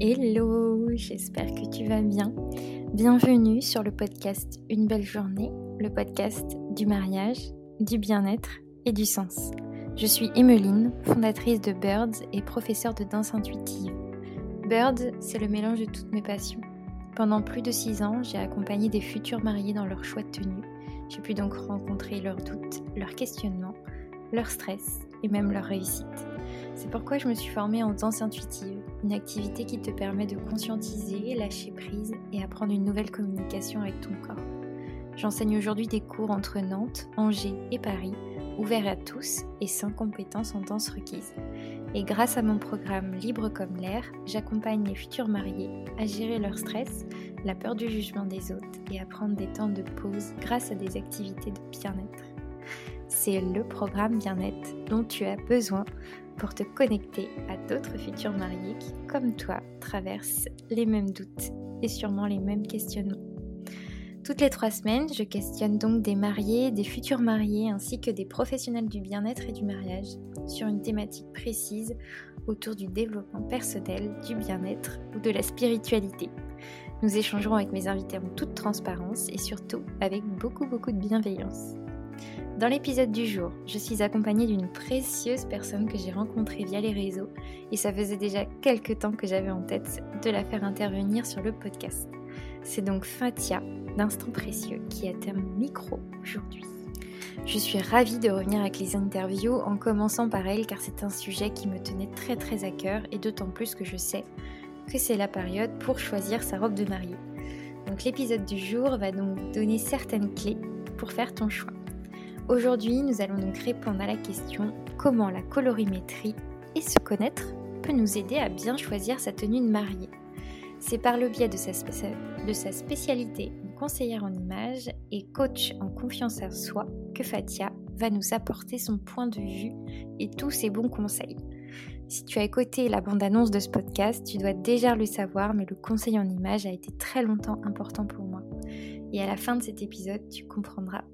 Hello, j'espère que tu vas bien. Bienvenue sur le podcast Une belle journée, le podcast du mariage, du bien-être et du sens. Je suis Emmeline, fondatrice de Birds et professeure de danse intuitive. Birds, c'est le mélange de toutes mes passions. Pendant plus de six ans, j'ai accompagné des futurs mariés dans leur choix de tenue. J'ai pu donc rencontrer leurs doutes, leurs questionnements, leur stress et même leur réussite. C'est pourquoi je me suis formée en danse intuitive, une activité qui te permet de conscientiser, lâcher prise et apprendre une nouvelle communication avec ton corps. J'enseigne aujourd'hui des cours entre Nantes, Angers et Paris, ouverts à tous et sans compétences en danse requises. Et grâce à mon programme Libre comme l'air, j'accompagne les futurs mariés à gérer leur stress, la peur du jugement des autres et à prendre des temps de pause grâce à des activités de bien-être. C'est le programme bien-être dont tu as besoin pour te connecter à d'autres futurs mariés qui, comme toi, traversent les mêmes doutes et sûrement les mêmes questionnements. Toutes les trois semaines, je questionne donc des mariés, des futurs mariés ainsi que des professionnels du bien-être et du mariage sur une thématique précise autour du développement personnel, du bien-être ou de la spiritualité. Nous échangerons avec mes invités en toute transparence et surtout avec beaucoup beaucoup de bienveillance. Dans l'épisode du jour, je suis accompagnée d'une précieuse personne que j'ai rencontrée via les réseaux et ça faisait déjà quelques temps que j'avais en tête de la faire intervenir sur le podcast. C'est donc Fatia d'Instant Précieux qui à mon micro aujourd'hui. Je suis ravie de revenir avec les interviews en commençant par elle car c'est un sujet qui me tenait très très à cœur et d'autant plus que je sais que c'est la période pour choisir sa robe de mariée. Donc l'épisode du jour va donc donner certaines clés pour faire ton choix. Aujourd'hui, nous allons donc répondre à la question comment la colorimétrie et se connaître peut nous aider à bien choisir sa tenue de mariée. C'est par le biais de sa, de spécialité conseillère en images et coach en confiance en soi que Fatia va nous apporter son point de vue et tous ses bons conseils. Si tu as écouté la bande-annonce de ce podcast, tu dois déjà le savoir, mais le conseil en images a été très longtemps important pour moi. Et à la fin de cet épisode, tu comprendras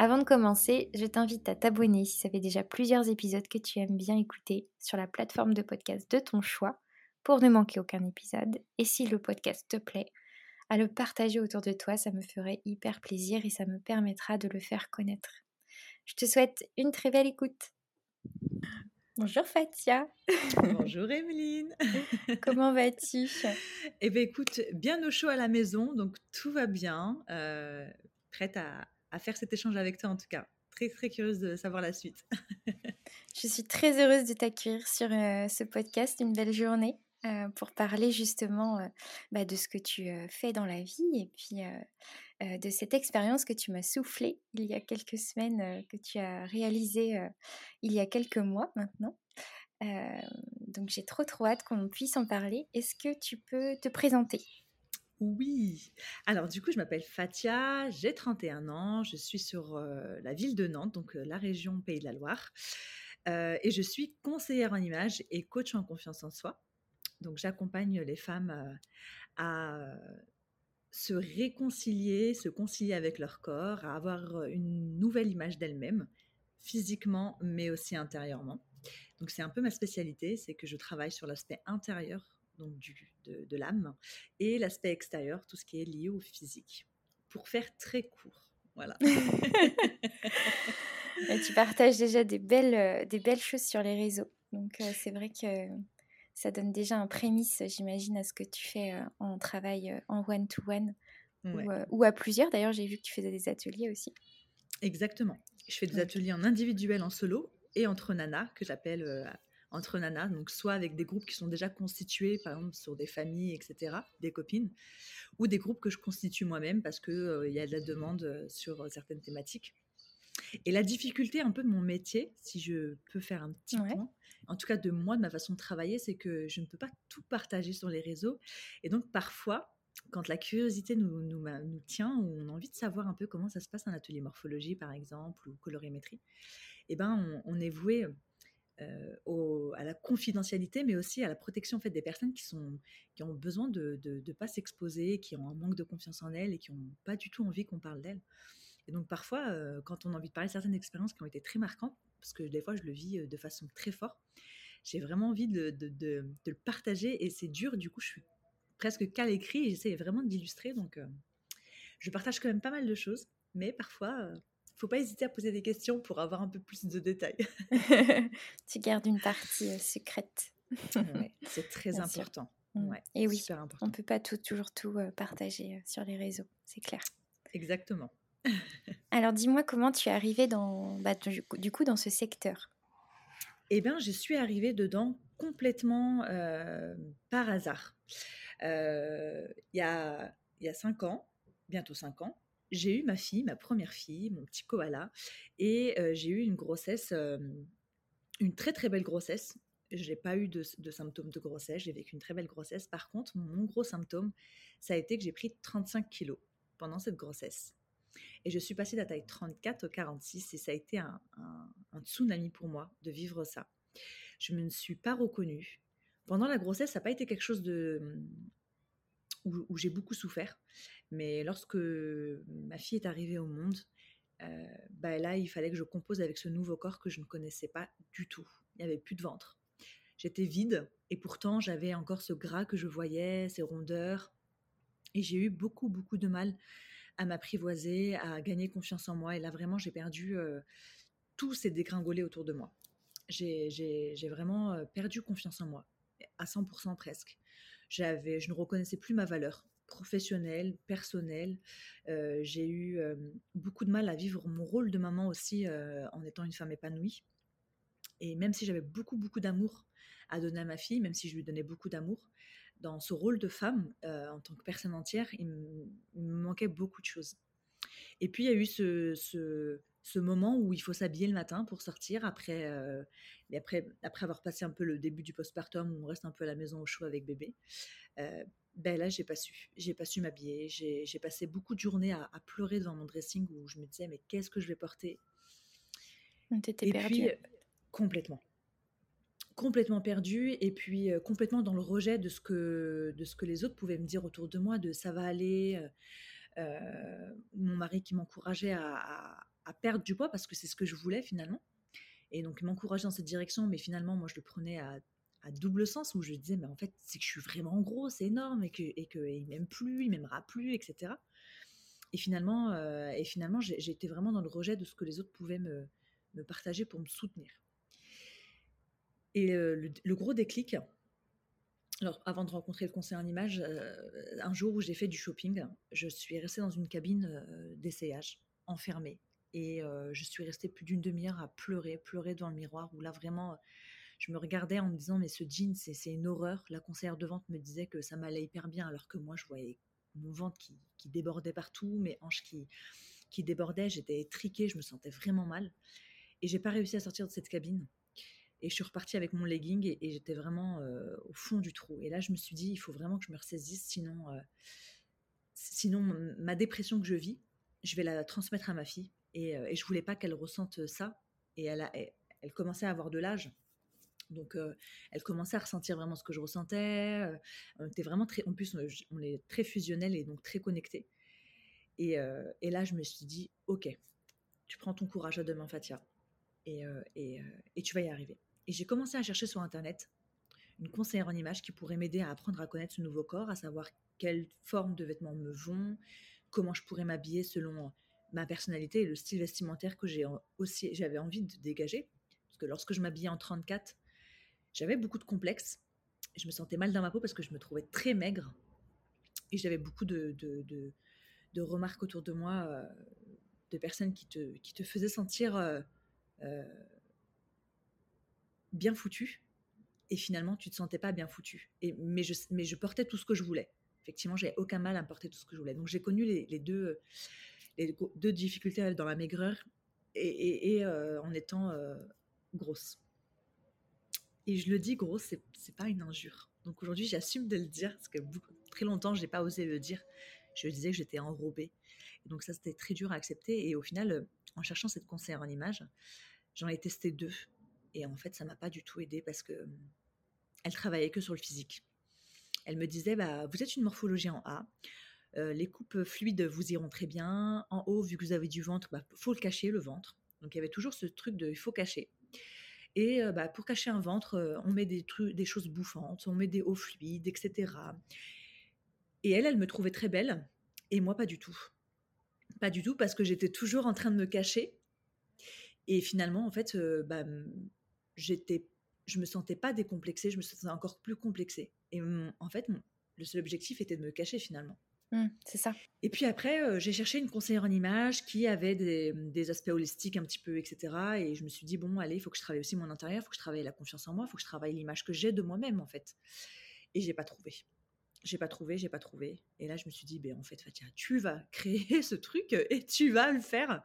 avant de commencer, je t'invite à t'abonner si ça fait déjà plusieurs épisodes que tu aimes bien écouter sur la plateforme de podcast de ton choix pour ne manquer aucun épisode. Et si le podcast te plaît, à le partager autour de toi, ça me ferait hyper plaisir et ça me permettra de le faire connaître. Je te souhaite une très belle écoute. Bonjour Fatia. Bonjour Emeline. Comment vas-tu? Eh bien écoute, bien au chaud à la maison, donc tout va bien. Euh, prête à, à faire cet échange avec toi en tout cas. Très très curieuse de savoir la suite. Je suis très heureuse de t'accueillir sur euh, ce podcast, une belle journée, euh, pour parler justement euh, bah, de ce que tu fais dans la vie et puis de cette expérience que tu m'as soufflée il y a quelques semaines, que tu as réalisée il y a quelques mois maintenant. donc j'ai trop trop hâte qu'on puisse en parler. Est-ce que tu peux te présenter? Oui. Alors du coup, je m'appelle Fatia, j'ai 31 ans, je suis sur la ville de Nantes, donc la région Pays de la Loire, et je suis conseillère en images et coach en confiance en soi. Donc j'accompagne les femmes à se réconcilier, se concilier avec leur corps, à avoir une nouvelle image d'elles-mêmes, physiquement mais aussi intérieurement. Donc c'est un peu ma spécialité, c'est que je travaille sur l'aspect intérieur donc du, de, l'âme, et l'aspect extérieur, tout ce qui est lié au physique. Pour faire très court. Voilà. tu partages déjà des belles, euh, des belles choses sur les réseaux. Donc euh, c'est vrai que ça donne déjà un prémisse, j'imagine, à ce que tu fais euh, en travail en one-to-one ou, à plusieurs. D'ailleurs, j'ai vu que tu faisais des ateliers aussi. Exactement. Je fais des ateliers en individuel, en solo et entre nanas, que j'appelle entre nanas, donc soit avec des groupes qui sont déjà constitués, par exemple sur des familles, etc., des copines, ou des groupes que je constitue moi-même parce qu'il euh, y a de la demande euh, sur euh, certaines thématiques. Et la difficulté un peu de mon métier, si je peux faire un petit point, en tout cas de moi, de ma façon de travailler, c'est que je ne peux pas tout partager sur les réseaux. Et donc parfois, quand la curiosité nous, nous, nous tient, ou on a envie de savoir un peu comment ça se passe un atelier morphologie, par exemple, ou colorimétrie, eh ben, on, on est voué euh, à la confidentialité, mais aussi à la protection en fait, des personnes qui, sont, qui ont besoin de ne pas s'exposer, qui ont un manque de confiance en elles et qui n'ont pas du tout envie qu'on parle d'elles. Et donc parfois, euh, quand on a envie de parler de certaines expériences qui ont été très marquantes, parce que des fois je le vis euh, de façon très forte, j'ai vraiment envie de, de, le partager et c'est dur. Du coup, je suis presque qu'à l'écrit et j'essaie vraiment d'illustrer. Donc, je partage quand même pas mal de choses, mais parfois, faut pas hésiter à poser des questions pour avoir un peu plus de détails. tu gardes une partie secrète. c'est très important. Mmh. Ouais, et oui, on ne peut pas tout, toujours tout partager sur les réseaux, c'est clair. Exactement. Alors dis-moi comment tu es arrivée dans, bah, du, coup dans ce secteur? Eh bien, je suis arrivée dedans complètement par hasard. Il y, a, y a cinq ans, bientôt cinq ans, j'ai eu ma fille, ma première fille, mon petit koala, et j'ai eu une grossesse, une très très belle grossesse. Je n'ai pas eu de, symptômes de grossesse, j'ai vécu une très belle grossesse. Par contre, mon gros symptôme, ça a été que j'ai pris 35 kilos pendant cette grossesse. Et je suis passée de la taille 34 au 46 et ça a été un, tsunami pour moi de vivre ça. Je ne me suis pas reconnue. Pendant la grossesse, ça n'a pas été quelque chose de où, j'ai beaucoup souffert. Mais lorsque ma fille est arrivée au monde, euh, bah là, il fallait que je compose avec ce nouveau corps que je ne connaissais pas du tout. Il n'y avait plus de ventre. J'étais vide et pourtant j'avais encore ce gras que je voyais, ces rondeurs. Et j'ai eu beaucoup, beaucoup de mal à m'apprivoiser, à gagner confiance en moi. Et là, vraiment, j'ai perdu euh, tout s'est dégringolé autour de moi. J'ai vraiment euh, perdu confiance en moi, à 100% presque. J'avais, je ne reconnaissais plus ma valeur professionnelle, personnelle. Euh, j'ai eu beaucoup de mal à vivre mon rôle de maman aussi en étant une femme épanouie. Et même si j'avais beaucoup, beaucoup d'amour à donner à ma fille, même si je lui donnais beaucoup d'amour, dans ce rôle de femme, en tant que personne entière, il, me manquait beaucoup de choses. Et puis, il y a eu ce, moment où il faut s'habiller le matin pour sortir après, après, après avoir passé un peu le début du postpartum où on reste un peu à la maison au chaud avec bébé. ben là, j'ai pas su. J'ai pas su m'habiller. J'ai passé beaucoup de journées à, pleurer devant mon dressing où je me disais, mais qu'est-ce que je vais porter? T'étais perdue. Puis, complètement complètement perdue et puis complètement dans le rejet de ce que de ce que les autres pouvaient me dire autour de moi de ça va aller mon mari qui m'encourageait à, perdre du poids parce que c'est ce que je voulais finalement. Et donc il m'encourageait dans cette direction mais finalement moi je le prenais à, double sens où je disais mais en fait c'est que je suis vraiment gros c'est énorme et que et que il m'aime plus il m'aimera plus etc et finalement et finalement j'ai vraiment dans le rejet de ce que les autres pouvaient me, partager pour me soutenir. Et le, gros déclic, alors avant de rencontrer le conseiller en image, un jour où j'ai fait du shopping, je suis restée dans une cabine d'essayage, enfermée. Et je suis restée plus d'une demi-heure à pleurer, pleurer devant le miroir, où là vraiment, je me regardais en me disant, mais ce jean, c'est une horreur. La conseillère de vente me disait que ça m'allait hyper bien, alors que moi, je voyais mon ventre qui, débordait partout, mes hanches qui, qui débordaient, j'étais étriquée, je me sentais vraiment mal. Et j'ai pas réussi à sortir de cette cabine. Et je suis repartie avec mon legging et, j'étais vraiment au fond du trou. Et là, je me suis dit, il faut vraiment que je me ressaisisse, sinon, sinon ma dépression que je vis, je vais la transmettre à ma fille. Et, euh, et je voulais pas qu'elle ressente ça. Et elle, elle, commençait à avoir de l'âge. Donc, elle commençait à ressentir vraiment ce que je ressentais. on était vraiment très, en plus, on est très fusionnels et donc très connectés. Et, là, je me suis dit, ok, tu prends ton courage à demain, Fatia, et, et, tu vas y arriver. Et j'ai commencé à chercher sur Internet une conseillère en image qui pourrait m'aider à apprendre à connaître ce nouveau corps, à savoir quelle forme de vêtements me vont, comment je pourrais m'habiller selon ma personnalité et le style vestimentaire que j'avais envie de dégager. Parce que lorsque je m'habillais en 34, j'avais beaucoup de complexes. Je me sentais mal dans ma peau parce que je me trouvais très maigre. Et j'avais beaucoup de, remarques autour de moi euh, de personnes qui te, faisaient sentir euh, euh, bien foutu et finalement tu te sentais pas bien foutu. Mais, je, portais tout ce que je voulais. Effectivement, j'avais aucun mal à porter tout ce que je voulais. Donc j'ai connu les, deux, les deux difficultés dans la maigreur et, euh, en étant euh, grosse. Et je le dis grosse, c'est, c'est pas une injure. Donc aujourd'hui, j'assume de le dire parce que très longtemps, je n'ai pas osé le dire. Je disais que j'étais enrobée. Et donc ça, c'était très dur à accepter. Et au final, euh, en cherchant cette conseillère en image, j'en ai testé deux. Et en fait, ça m'a pas du tout aidé parce que elle travaillait que sur le physique. Elle me disait bah, Vous êtes une morphologie en A. les coupes fluides vous iront très bien. En haut, vu que vous avez du ventre, il bah, faut le cacher, le ventre. Donc il y avait toujours ce truc de il faut cacher. Et bah, pour cacher un ventre, on met des, trucs, des choses bouffantes, on met des hauts fluides, etc. Et elle, elle me trouvait très belle, et moi pas du tout. Pas du tout, parce que j'étais toujours en train de me cacher. Et finalement, en fait, bah, j'étais, je me sentais pas décomplexée, je me sentais encore plus complexée. Et en fait, le seul objectif était de me cacher finalement. Mmh, c'est ça. Et puis après, j'ai cherché une conseillère en image qui avait des, aspects holistiques un petit peu, etc. Et je me suis dit, bon, allez, il faut que je travaille aussi mon intérieur, il faut que je travaille la confiance en moi, il faut que je travaille l'image que j'ai de moi-même, en fait. Et j'ai pas trouvé. J'ai pas trouvé, j'ai pas trouvé. Et là, je me suis dit, ben, en fait, Fatia, tu vas créer ce truc et tu vas le faire.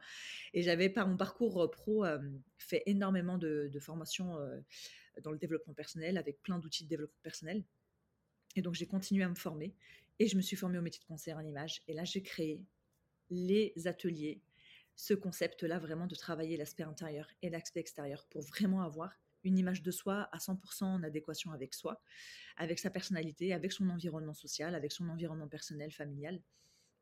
Et j'avais, par mon parcours pro, fait énormément de formations dans le développement personnel, avec plein d'outils de développement personnel. Et donc, j'ai continué à me former. Et je me suis formée au métier de conseillère en image. Et là, j'ai créé les ateliers, ce concept-là, vraiment de travailler l'aspect intérieur et l'aspect extérieur pour vraiment avoir une image de soi à 100% en adéquation avec soi, avec sa personnalité, avec son environnement social, avec son environnement personnel, familial.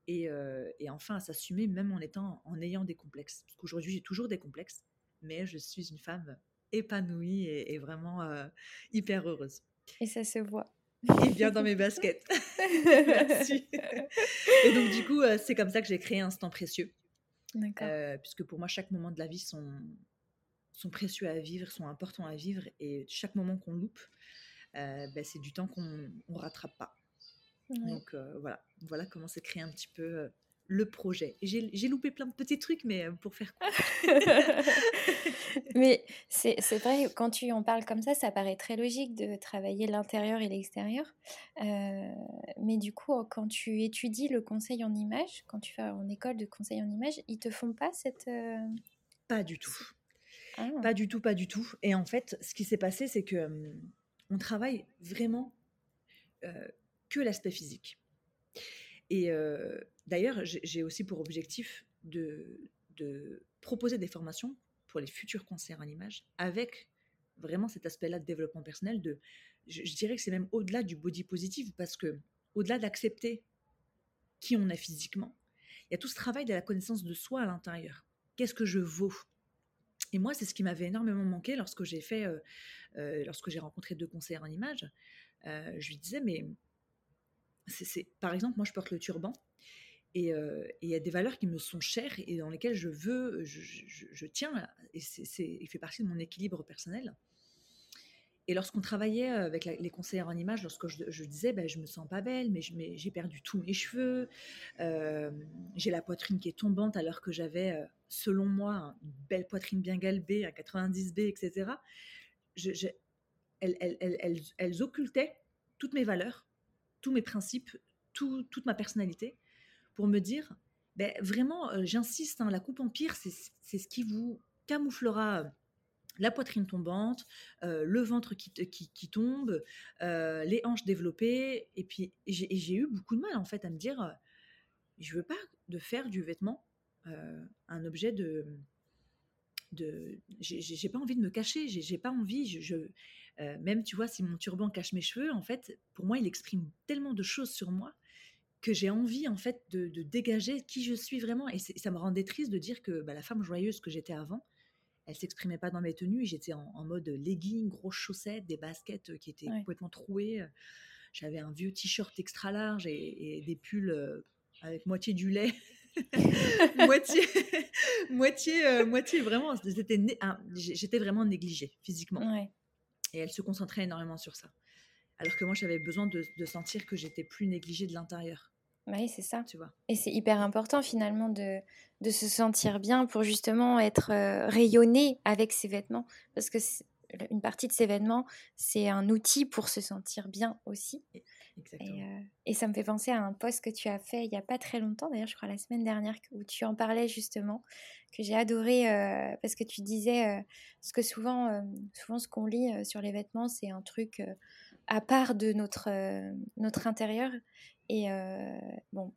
Et, euh, enfin à s'assumer même en étant en ayant des complexes parce qu'aujourd'hui j'ai toujours des complexes mais je suis une femme épanouie et, vraiment euh, hyper heureuse et ça se voit et bien dans mes baskets. Merci. Et donc, du coup, euh, c'est comme ça que j'ai créé Instant Précieux. Euh, puisque pour moi, chaque moment de la vie sont, sont précieux à vivre, sont importants à vivre. Et chaque moment qu'on loupe, euh, ben, c'est du temps qu'on ne rattrape pas. Donc, voilà. voilà comment s'est créé un petit peu le projet. J'ai loupé plein de petits trucs, mais pour faire quoi Mais c'est vrai, quand tu en parles comme ça, ça paraît très logique de travailler l'intérieur et l'extérieur. mais du coup, quand tu étudies le conseil en image, quand tu vas en école de conseil en image, ils te font pas cette... Pas du tout. Ah. Pas du tout, pas du tout. Et en fait, ce qui s'est passé, c'est que on travaille vraiment que l'aspect physique. Et d'ailleurs, j'ai aussi pour objectif de, proposer des formations pour les futurs concerts en image avec vraiment cet aspect-là de développement personnel. Je, dirais que c'est même au-delà du body positive parce que au-delà d'accepter qui on est physiquement, il y a tout ce travail de la connaissance de soi à l'intérieur. Qu'est-ce que je vaux? Et moi, c'est ce qui m'avait énormément manqué lorsque j'ai fait, lorsque j'ai rencontré deux conseillers en image. je lui disais, mais c'est, par exemple, moi je porte le turban et il y a des valeurs qui me sont chères et dans lesquelles je veux, je, tiens, et c'est, il fait partie de mon équilibre personnel. Et lorsqu'on travaillait avec les conseillères en images, lorsque je, disais, ben, je me sens pas belle, mais, j'ai perdu tous mes cheveux, j'ai la poitrine qui est tombante alors que j'avais, selon moi, une belle poitrine bien galbée, un 90B, etc. elles occultaient toutes mes valeurs tous mes principes, toute ma personnalité, pour me dire, ben, vraiment, euh, j'insiste, hein, la coupe en pire, c'est ce qui vous camouflera euh, la poitrine tombante, euh, le ventre qui, qui, tombe, les hanches développées. Et puis, j'ai eu beaucoup de mal, en fait, à me dire, je veux pas de faire du vêtement un objet de... de j'ai pas envie de me cacher, j'ai pas envie, je, euh, même, tu vois, si mon turban cache mes cheveux, en fait, pour moi, il exprime tellement de choses sur moi que j'ai envie, en fait, de, dégager qui je suis vraiment. Et ça me rendait triste de dire que bah, la femme joyeuse que j'étais avant, elle s'exprimait pas dans mes tenues j'étais en, mode legging, grosses chaussettes, des baskets euh, qui étaient complètement trouées. J'avais un vieux t-shirt extra large et, des pulls euh, avec moitié du lait. moitié, moitié, moitié vraiment. J'étais vraiment négligée physiquement. Ouais. Et elle se concentrait énormément sur ça. Alors que moi, j'avais besoin de, sentir que j'étais plus négligée de l'intérieur. Bah oui, c'est ça. Tu vois. Et c'est hyper important finalement de, de, se sentir bien pour justement être euh, rayonné avec ses vêtements. Parce que une partie de ces vêtements, c'est un outil pour se sentir bien aussi. Et, euh, et, ça me fait penser à un post que tu as fait il n'y a pas très longtemps, d'ailleurs, je crois la semaine dernière, où tu en parlais justement, que j'ai adoré euh, parce que tu disais, euh, ce que souvent, souvent ce qu'on lit sur les vêtements, c'est un truc à part de notre, notre intérieur. Et bon,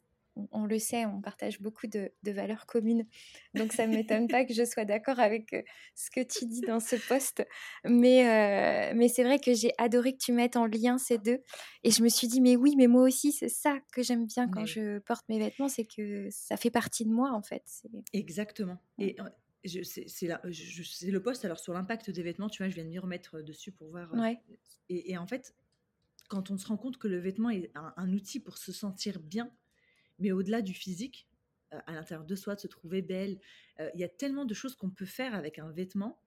on, le sait, on partage beaucoup de, valeurs communes. Donc ça ne m'étonne pas que je sois d'accord avec euh, ce que tu dis dans ce poste. Mais, euh, mais c'est vrai que j'ai adoré que tu mettes en lien ces deux. Et je me suis dit, mais oui, mais moi aussi, c'est ça que j'aime bien quand je porte mes vêtements, c'est que ça fait partie de moi en fait. Exactement. Et c'est le poste alors sur l'impact des vêtements, tu vois, je viens de m'y remettre dessus pour voir. Ouais. Et, en fait, quand on se rend compte que le vêtement est un, outil pour se sentir bien, mais au-delà du physique, à l'intérieur de soi, de se trouver belle, il y a tellement de choses qu'on peut faire avec un vêtement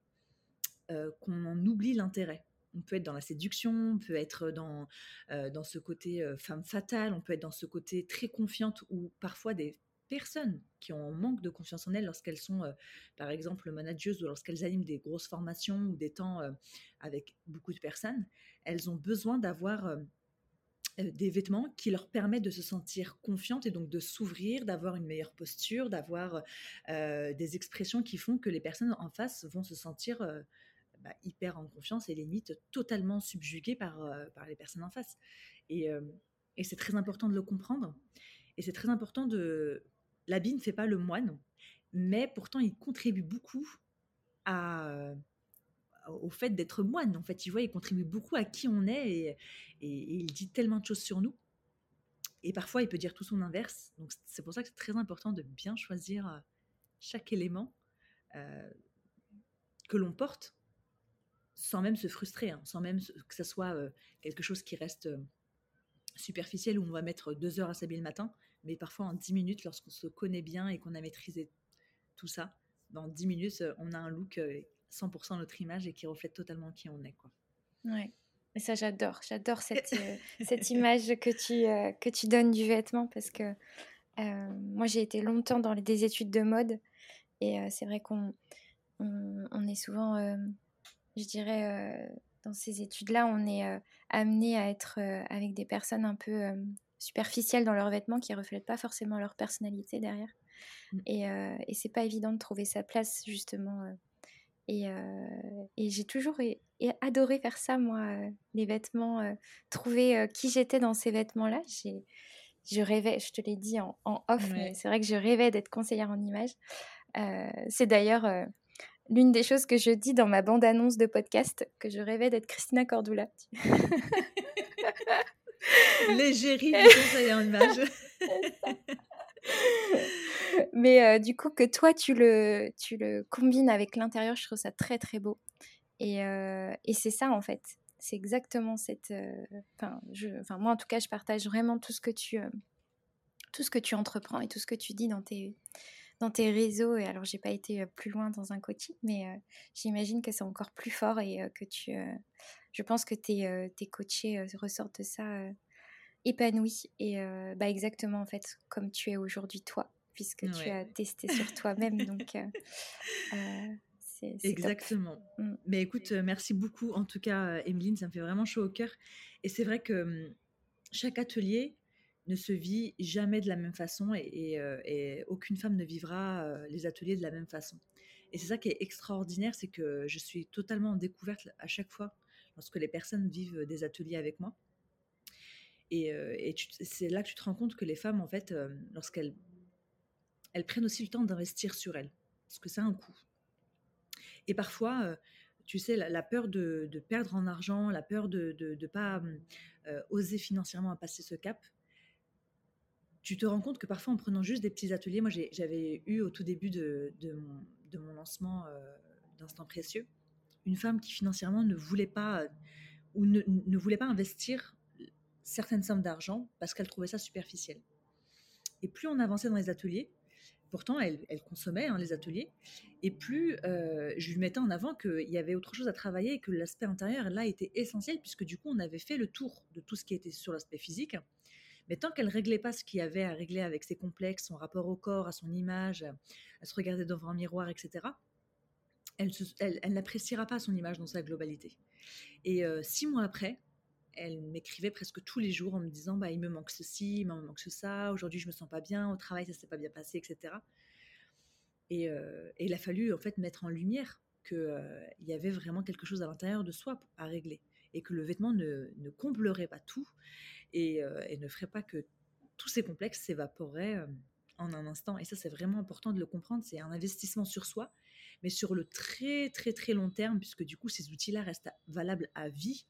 qu'on en oublie l'intérêt. On peut être dans la séduction, on peut être dans, dans ce côté femme fatale, on peut être dans ce côté très confiante ou parfois des personnes qui ont manque de confiance en elles lorsqu'elles sont, par exemple, manageuses ou lorsqu'elles animent des grosses formations ou des temps avec beaucoup de personnes, elles ont besoin d'avoir des vêtements qui leur permettent de se sentir confiantes et donc de s'ouvrir, d'avoir une meilleure posture, d'avoir des expressions qui font que les personnes en face vont se sentir bah, hyper en confiance et limite totalement subjuguées par, par les personnes en face. Et, et c'est très important de le comprendre. Et c'est très important de, L'habit ne fait pas le moine, mais pourtant il contribue beaucoup à, au fait d'être moine. En fait, tu vois, il contribue beaucoup à qui on est et, il dit tellement de choses sur nous. Et parfois, il peut dire tout son inverse. Donc, c'est pour ça que c'est très important de bien choisir euh, chaque élément euh, que l'on porte sans même se frustrer, hein, sans même que ce soit euh, quelque chose qui reste superficiel où on va mettre deux heures à s'habiller le matin mais parfois en 10 minutes, lorsqu'on se connaît bien et qu'on a maîtrisé tout ça, dans 10 minutes, on a un look 100% euh, notre image et qui reflète totalement qui on est. Quoi. Ouais. Et ça, j'adore. J'adore cette, euh, cette image que tu, que tu donnes du vêtement parce que moi, j'ai été longtemps dans les, des études de mode et c'est vrai qu'on on, est souvent, je dirais, dans ces études-là, on est amené à être avec des personnes un peu superficielles dans leurs vêtements qui reflètent pas forcément leur personnalité derrière. Mmh. Et, euh, et c'est pas évident de trouver sa place justement. Euh. et, euh, et j'ai toujours adoré faire ça, moi, les vêtements, trouver qui j'étais dans ces vêtements-là. J'ai, je rêvais, je te l'ai dit en, off, mais c'est vrai que je rêvais d'être conseillère en images. c'est d'ailleurs l'une des choses que je dis dans ma bande-annonce de podcast, que je rêvais d'être Christina Cordula. L'égérie du conseil en image. Mais euh, du coup, que toi, tu le, tu le combines avec l'intérieur, je trouve ça très, très beau. Et, euh, et c'est ça, en fait. C'est exactement cette... Euh, enfin, enfin, moi, en tout cas, je partage vraiment tout ce que tu... tout ce que tu entreprends et tout ce que tu dis dans tes, dans tes réseaux. Et alors, j'ai pas été plus loin dans un coaching, mais j'imagine que c'est encore plus fort et que tu, je pense que tes, tes coachés ressortent de ça épanouis et bah exactement en fait comme tu es aujourd'hui toi, puisque tu as testé sur toi-même. donc, c'est Exactement. Mmh. Mais écoute, merci beaucoup. En tout cas, Emeline, ça me fait vraiment chaud au cœur. Et c'est vrai que mmh, chaque atelier ne se vit jamais de la même façon et, et aucune femme ne vivra les ateliers de la même façon. Et c'est ça qui est extraordinaire, c'est que je suis totalement en découverte à chaque fois lorsque les personnes vivent des ateliers avec moi. Et, c'est là que tu te rends compte que les femmes, en fait, lorsqu'elles elles prennent aussi le temps d'investir sur elles, parce que c'est un coût. Et parfois, tu sais, la, peur de, perdre en argent, la peur de ne pas oser financièrement passer ce cap, tu te rends compte que parfois en prenant juste des petits ateliers, moi j'avais eu au tout début de, mon, lancement d'Instant Précieux, une femme qui financièrement ne voulait pas ou ne voulait pas investir certaines sommes d'argent parce qu'elle trouvait ça superficiel. Et plus on avançait dans les ateliers, pourtant elle, consommait hein, les ateliers, et plus euh, je lui mettais en avant qu'il y avait autre chose à travailler et que l'aspect intérieur là était essentiel puisque du coup on avait fait le tour de tout ce qui était sur l'aspect physique. Mais tant qu'elle réglait pas ce qu'il y avait à régler avec ses complexes, son rapport au corps, à son image, à se regarder devant un miroir, etc., elle, elle, n'appréciera pas son image dans sa globalité. Et euh, six mois après, elle m'écrivait presque tous les jours en me disant bah, il me manque ceci, il me manque ça, aujourd'hui je me sens pas bien, au travail ça s'est pas bien passé, etc. Euh, et, il a fallu en fait mettre en lumière qu'il euh, y avait vraiment quelque chose à l'intérieur de soi à régler et que le vêtement ne, comblerait pas tout euh, et, ne ferait pas que tous ces complexes s'évaporeraient en un instant. Et ça c'est vraiment important de le comprendre, c'est un investissement sur soi, mais sur le très très très long terme puisque du coup ces outils-là restent valables à vie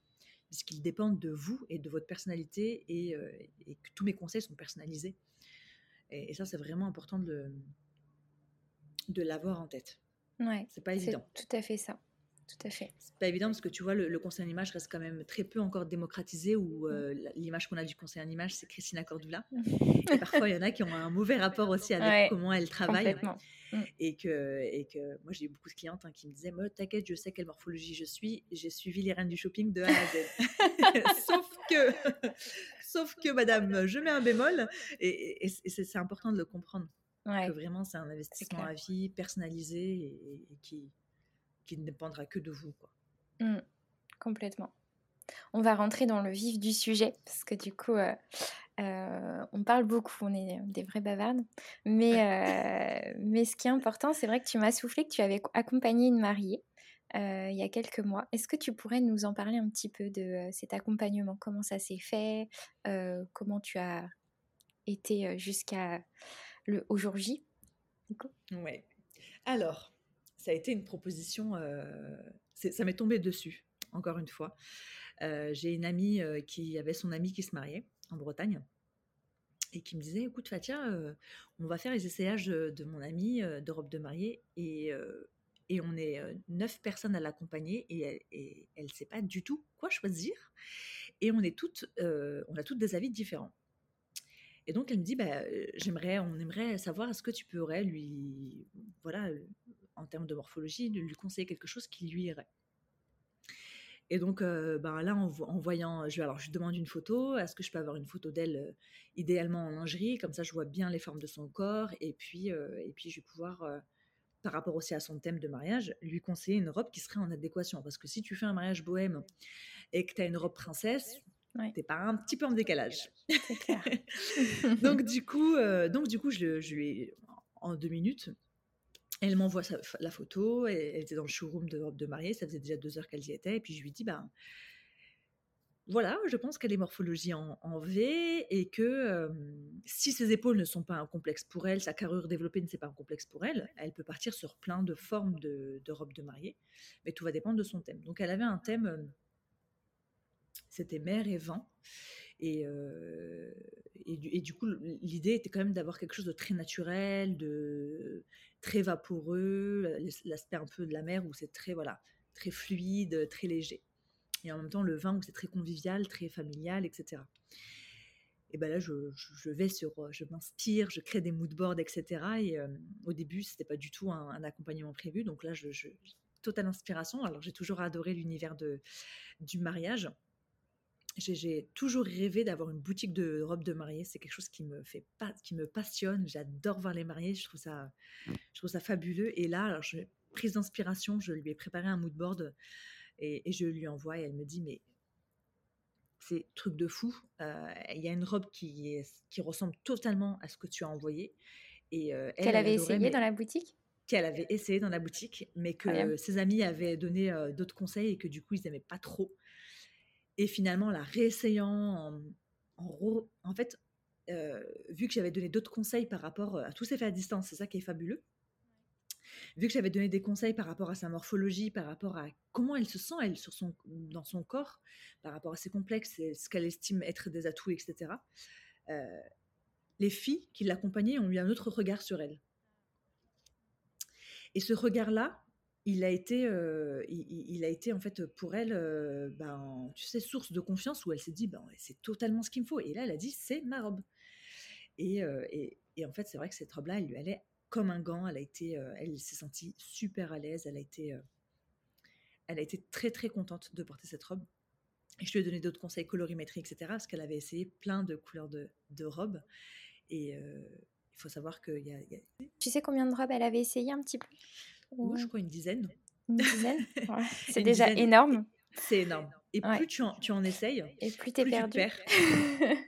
puisqu'ils dépendent de vous et de votre personnalité et, euh, que tous mes conseils sont personnalisés. Et, ça, c'est vraiment important de, de l'avoir en tête. Ouais, c'est pas évident. Tout à fait ça. Tout à fait. C'est pas évident parce que tu vois, le, conseil en image reste quand même très peu encore démocratisé où euh, l'image qu'on a du conseil en image, c'est Christina Cordula. et parfois, il y en a qui ont un mauvais rapport aussi avec comment elle travaille. Mm. Et, que, et que moi, j'ai eu beaucoup de clientes hein, qui me disaient t'inquiète, je sais quelle morphologie je suis. J'ai suivi les reines du shopping de A à Z. sauf que, sauf que, madame, je mets un bémol. Et, c'est important de le comprendre. Que vraiment, c'est un investissement à vie, personnalisé et, qui, qui ne dépendra que de vous. Quoi. Mmh, complètement. On va rentrer dans le vif du sujet parce que du coup, euh, euh, on parle beaucoup, on est des vrais bavardes. Mais, euh, mais ce qui est important, c'est vrai que tu m'as soufflé que tu avais accompagné une mariée il y a quelques mois. Est-ce que tu pourrais nous en parler un petit peu de cet accompagnement? Comment ça s'est fait? Comment tu as été jusqu'à le au jour J Oui. Alors, ça a été une proposition, ça m'est tombé dessus, encore une fois. J'ai une amie qui avait son ami qui se mariait en Bretagne et qui me disait écoute Fatia, on va faire les essayages de, mon ami de robe de mariée et, et on est neuf personnes à l'accompagner et elle ne sait pas du tout quoi choisir et on est toutes on a toutes des avis différents. Et donc elle me dit bah, j'aimerais on aimerait savoir est-ce que tu pourrais lui voilà en termes de morphologie de lui conseiller quelque chose qui lui irait. Et donc, euh, ben là, en, voyant, je, alors je lui demande une photo. Est-ce que je peux avoir une photo d'elle, euh, idéalement en lingerie, comme ça, je vois bien les formes de son corps. Et puis, euh, et puis, je vais pouvoir, par rapport aussi à son thème de mariage, lui conseiller une robe qui serait en adéquation. Parce que si tu fais un mariage bohème et que tu as une robe princesse, tu t'es pas un petit peu en décalage. Clair. donc du coup, donc du coup, je, je lui en deux minutes elle m'envoie la photo, elle, était dans le showroom de robe de mariée, ça faisait déjà deux heures qu'elle y était, et puis je lui dis, ben voilà, je pense qu'elle est morphologie en, V et que si ses épaules ne sont pas un complexe pour elle, sa carrure développée ne c'est pas un complexe pour elle, elle peut partir sur plein de formes de, de robe de mariée, mais tout va dépendre de son thème. Donc elle avait un thème, c'était mer et vent. Et, et, du, coup, l'idée était quand même d'avoir quelque chose de très naturel, de très vaporeux, l'aspect un peu de la mer où c'est très voilà, très fluide, très léger. Et en même temps, le vin où c'est très convivial, très familial, etc. Et ben là, je, vais sur, je m'inspire, je crée des moodboards, etc. Et au début, c'était pas du tout un, accompagnement prévu. Donc là, je, je totale inspiration. Alors j'ai toujours adoré l'univers de du mariage j'ai toujours rêvé d'avoir une boutique de robes de mariée. C'est quelque chose qui me fait pas, qui me passionne. J'adore voir les mariés. Je trouve ça, je trouve ça fabuleux. Et là, alors, je, prise d'inspiration, je lui ai préparé un mood board et, et, je lui envoie. Et elle me dit, mais c'est truc de fou. Euh, il y a une robe qui, est, qui ressemble totalement à ce que tu as envoyé. Et euh, qu'elle avait essayé dans la boutique? Qu'elle avait essayé dans la boutique, mais que ses amis avaient donné euh, d'autres conseils et que du coup ils n'aimaient pas trop. Et finalement, la réessayant en, fait, euh, vu que j'avais donné d'autres conseils par rapport à tous ces faits à distance, c'est ça qui est fabuleux. Vu que j'avais donné des conseils par rapport à sa morphologie, par rapport à comment elle se sent elle dans son corps, par rapport à ses complexes ce qu'elle estime être des atouts, etc. Euh, les filles qui l'accompagnaient ont eu un autre regard sur elle. Et ce regard-là, il a été, il, a été en fait pour elle, ben, tu sais, source de confiance où elle s'est dit, ben, c'est totalement ce qu'il me faut. Et là, elle a dit, c'est ma robe. Et, en fait, c'est vrai que cette robe-là, elle lui allait comme un gant. Elle a été, elle s'est sentie super à l'aise. Elle a été, elle a été très très contente de porter cette robe. Je lui ai donné d'autres conseils colorimétrie, etc. Parce qu'elle avait essayé plein de couleurs de, de robes. Et il faut savoir qu'il y, a... Tu sais combien de robes elle avait essayé un petit peu? Je crois une dizaine. Une dizaine C'est déjà énorme. C'est énorme. Et plus tu en, tu en essayes, et plus, es perdu. tu perds.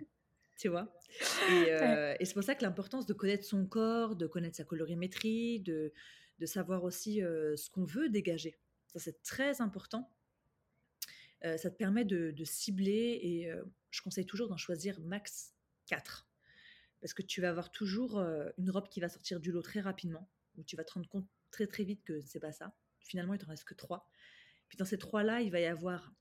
tu vois? Euh, Et, c'est pour ça que l'importance de connaître son corps, de connaître sa colorimétrie, de, de savoir aussi euh, ce qu'on veut dégager. Ça, c'est très important. Euh, ça te permet de, de cibler et je conseille toujours d'en choisir max 4. Parce que tu vas avoir toujours une robe qui va sortir du lot très rapidement, où tu vas te rendre compte très très vite que c'est pas ça. Finalement, il t'en reste que trois. Puis dans ces trois-là, il va y avoir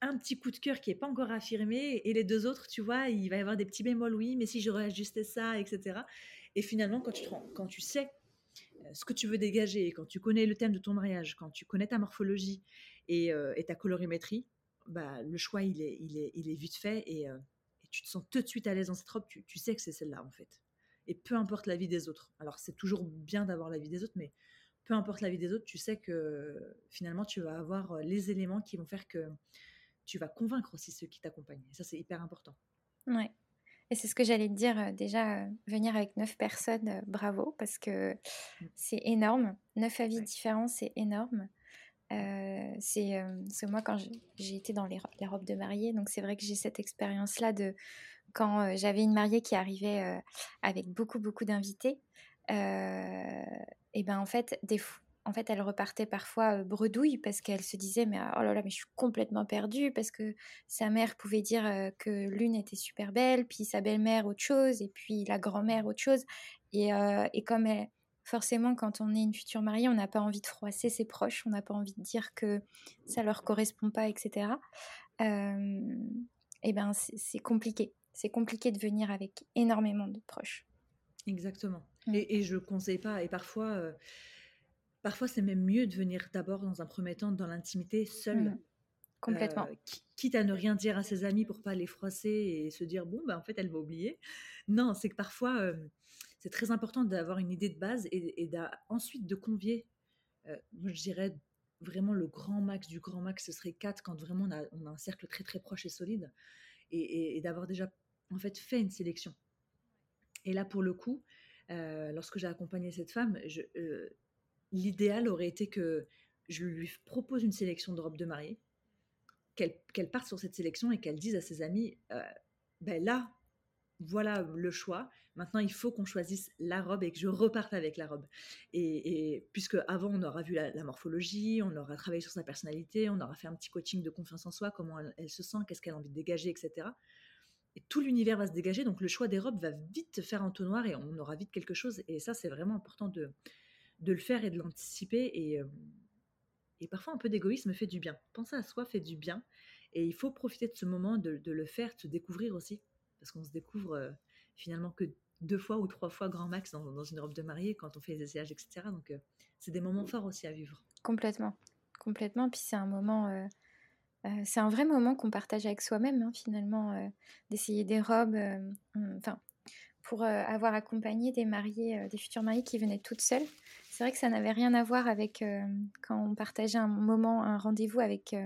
un petit coup de cœur qui n'est pas encore affirmé, et les deux autres, tu vois, il va y avoir des petits bémols, oui, mais si j'aurais ajusté ça, etc. Et finalement, quand tu, quand tu sais ce que tu veux dégager, quand tu connais le thème de ton mariage, quand tu connais ta morphologie et, ta colorimétrie, bah, le choix, il est, il, est, il est vite fait et, tu te sens tout de suite à l'aise dans cette robe, tu, tu sais que c'est celle-là en fait. Et peu importe la vie des autres. Alors c'est toujours bien d'avoir la vie des autres, mais peu importe la vie des autres, tu sais que finalement tu vas avoir les éléments qui vont faire que tu vas convaincre aussi ceux qui t'accompagnent. Ça, c'est hyper important. Ouais. Et c'est ce que j'allais te dire déjà, venir avec neuf personnes, bravo, parce que mmh. c'est énorme. Neuf avis différents, c'est énorme. c'est moi quand j'ai été dans les, les, robes de mariée, donc c'est vrai que j'ai cette expérience-là de quand j'avais une mariée qui arrivait avec beaucoup beaucoup d'invités. et ben en fait, des, en fait, elle repartait parfois bredouille parce qu'elle se disait mais oh là là mais je suis complètement perdue parce que sa mère pouvait dire que l'une était super belle, puis sa belle-mère autre chose et puis la grand-mère autre chose et, comme forcément quand on est une future mariée on n'a pas envie de froisser ses proches, on n'a pas envie de dire que ça leur correspond pas etc. et ben c'est compliqué, c'est compliqué de venir avec énormément de proches. Exactement. Mmh. Et, et, je conseille pas et parfois Parfois, c'est même mieux de venir d'abord, dans un premier temps, dans l'intimité, seul. Mmh. Complètement. Euh, quitte à ne rien dire à ses amis pour pas les froisser et se dire, bon, bah, en fait, elle va oublier. Non, c'est que parfois, euh, c'est très important d'avoir une idée de base et, ensuite de convier. Euh, moi, je dirais vraiment le grand max du grand max, ce serait quatre quand vraiment on a, un cercle très très proche et solide et, d'avoir déjà en fait fait une sélection. Et là, pour le coup, lorsque j'ai accompagné cette femme, je, l'idéal aurait été que je lui propose une sélection de robes de mariée, qu'elle parte sur cette sélection et qu'elle dise à ses amis, euh, ben là, voilà le choix. Maintenant, il faut qu'on choisisse la robe et que je reparte avec la robe. Et, puisque avant, on aura vu la, morphologie, on aura travaillé sur sa personnalité, on aura fait un petit coaching de confiance en soi, comment elle, se sent, qu'est-ce qu'elle a envie de dégager, etc. Et tout l'univers va se dégager, donc le choix des robes va vite faire un tonnoir et on aura vite quelque chose. Et ça, c'est vraiment important de, de le faire et de l'anticiper. Et, et parfois, un peu d'égoïsme fait du bien. Penser à soi fait du bien. Et il faut profiter de ce moment, de, le faire, de se découvrir aussi. Parce qu'on se découvre finalement que deux fois ou trois fois grand max dans, une robe de mariée quand on fait les essayages, etc. Donc, c'est des moments forts aussi à vivre. Complètement. Complètement. Puis c'est un moment. C'est un vrai moment qu'on partage avec soi-même, hein, finalement, d'essayer des robes. Enfin, pour avoir accompagné des mariées, des futures mariées qui venaient toutes seules. C'est vrai que ça n'avait rien à voir avec quand on partageait un moment, un rendez-vous avec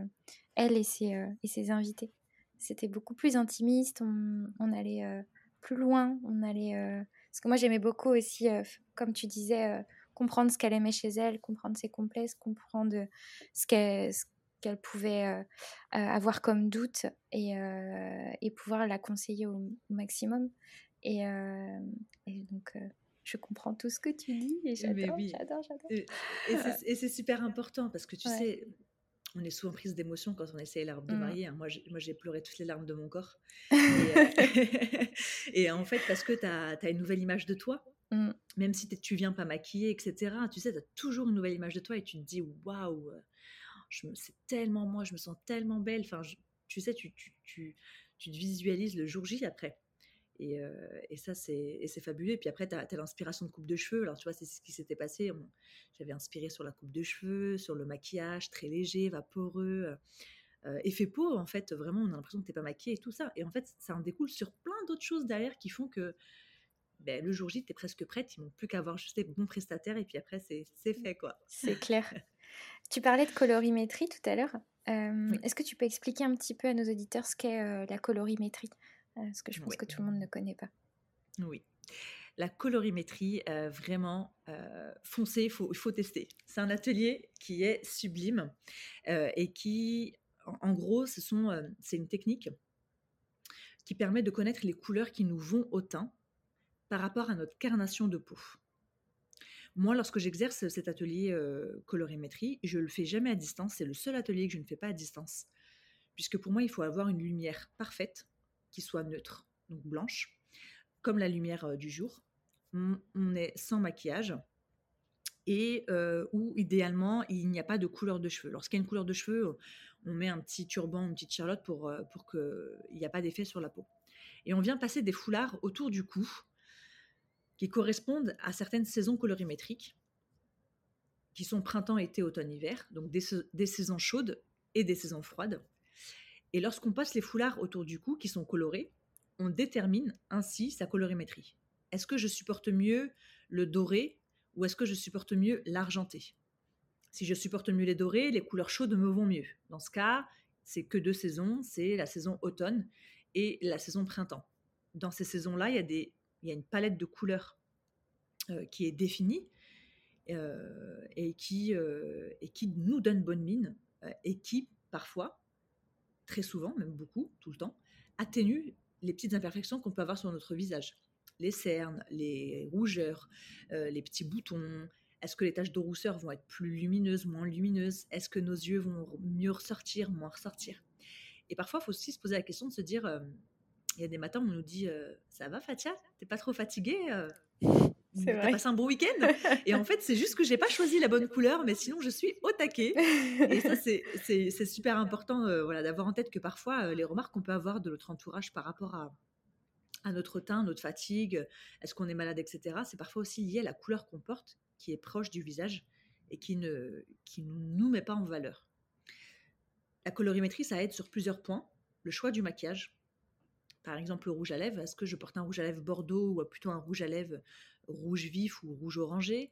elle et ses, et ses invités. C'était beaucoup plus intimiste, on, allait plus loin, on allait... Parce que moi j'aimais beaucoup aussi, comme tu disais, comprendre ce qu'elle aimait chez elle, comprendre ses complexes, comprendre ce qu'elle pouvait avoir comme doute et, et, pouvoir la conseiller au, maximum. Et, et donc, je comprends tout ce que tu dis et j'adore, j'adore, j'adore. Et, c'est super important parce que tu sais, on est souvent prise d'émotion quand on essaye la robe de mmh. mariée. Hein. Moi, j'ai pleuré toutes les larmes de mon corps. Euh, et, en fait, parce que tu as, une nouvelle image de toi, mmh. même si tu viens pas maquiller, etc., tu sais, tu as toujours une nouvelle image de toi et tu te dis waouh, c'est tellement moi, je me sens tellement belle. Enfin, tu sais, tu, tu, tu, tu te visualises le jour J après. Et, et, ça, c'est fabuleux. Et puis après, tu as, l'inspiration de coupe de cheveux. Alors, tu vois, c'est ce qui s'était passé. J'avais inspiré sur la coupe de cheveux, sur le maquillage très léger, vaporeux, euh, effet peau. En fait, vraiment, on a l'impression que tu n'es pas maquillée et tout ça. Et en fait, ça en découle sur plein d'autres choses derrière qui font que ben, le jour J, tu es presque prête. Ils n'ont plus qu'à avoir juste des bons prestataires. Et puis après, c'est fait, quoi. C'est clair. tu parlais de colorimétrie tout à l'heure. Est-ce que tu peux expliquer un petit peu à nos auditeurs ce qu'est la colorimétrie euh, ce que je pense que tout le monde ne connaît pas? Oui. La colorimétrie, euh, vraiment, euh, foncez, il faut, faut tester. C'est un atelier qui est sublime et qui, en, gros, ce c'est une technique qui permet de connaître les couleurs qui nous vont au teint par rapport à notre carnation de peau. Moi, lorsque j'exerce cet atelier colorimétrie, je le fais jamais à distance. C'est le seul atelier que je ne fais pas à distance, puisque pour moi, il faut avoir une lumière parfaite qui soit neutre, donc blanche, comme la lumière du jour. On est sans maquillage et où idéalement il n'y a pas de couleur de cheveux. Lorsqu'il y a une couleur de cheveux, on met un petit turban, une petite charlotte pour, pour qu'il n'y a pas d'effet sur la peau. Et on vient passer des foulards autour du cou qui correspondent à certaines saisons colorimétriques qui sont printemps, été, automne, hiver, donc des, saisons chaudes et des saisons froides. Et lorsqu'on passe les foulards autour du cou qui sont colorés, on détermine ainsi sa colorimétrie. Est-ce que je supporte mieux le doré ou est-ce que je supporte mieux l'argenté? Si je supporte mieux les dorés, les couleurs chaudes me vont mieux. Dans ce cas, c'est que deux saisons, c'est la saison automne et la saison printemps. Dans ces saisons-là, il y, a des, il y a une palette de couleurs euh, qui est définie euh, et, qui, euh, et qui nous donne bonne mine et qui, parfois, très souvent, même beaucoup, tout le temps, atténue les petites imperfections qu'on peut avoir sur notre visage. Les cernes, les rougeurs, les petits boutons, est-ce que les taches de rousseur vont être plus lumineuses, moins lumineuses? Est-ce que nos yeux vont mieux ressortir, moins ressortir? Et parfois, il faut aussi se poser la question de se dire, il y a des matins où on nous dit, ça va Fatia? T'es pas trop fatiguée T'as passé un bon week-end? Et en fait, c'est juste que j'ai pas choisi la bonne couleur, mais sinon je suis au taquet. Et ça, c'est super important euh, voilà, d'avoir en tête que parfois, euh, les remarques qu'on peut avoir de notre entourage par rapport à, à notre teint, notre fatigue, est-ce qu'on est malade, etc., c'est parfois aussi lié à la couleur qu'on porte, qui est proche du visage et qui ne qui nous met pas en valeur. La colorimétrie, ça aide sur plusieurs points. Le choix du maquillage, par exemple le rouge à lèvres, est-ce que je porte un rouge à lèvres bordeaux ou plutôt un rouge à lèvres rouge vif ou rouge orangé,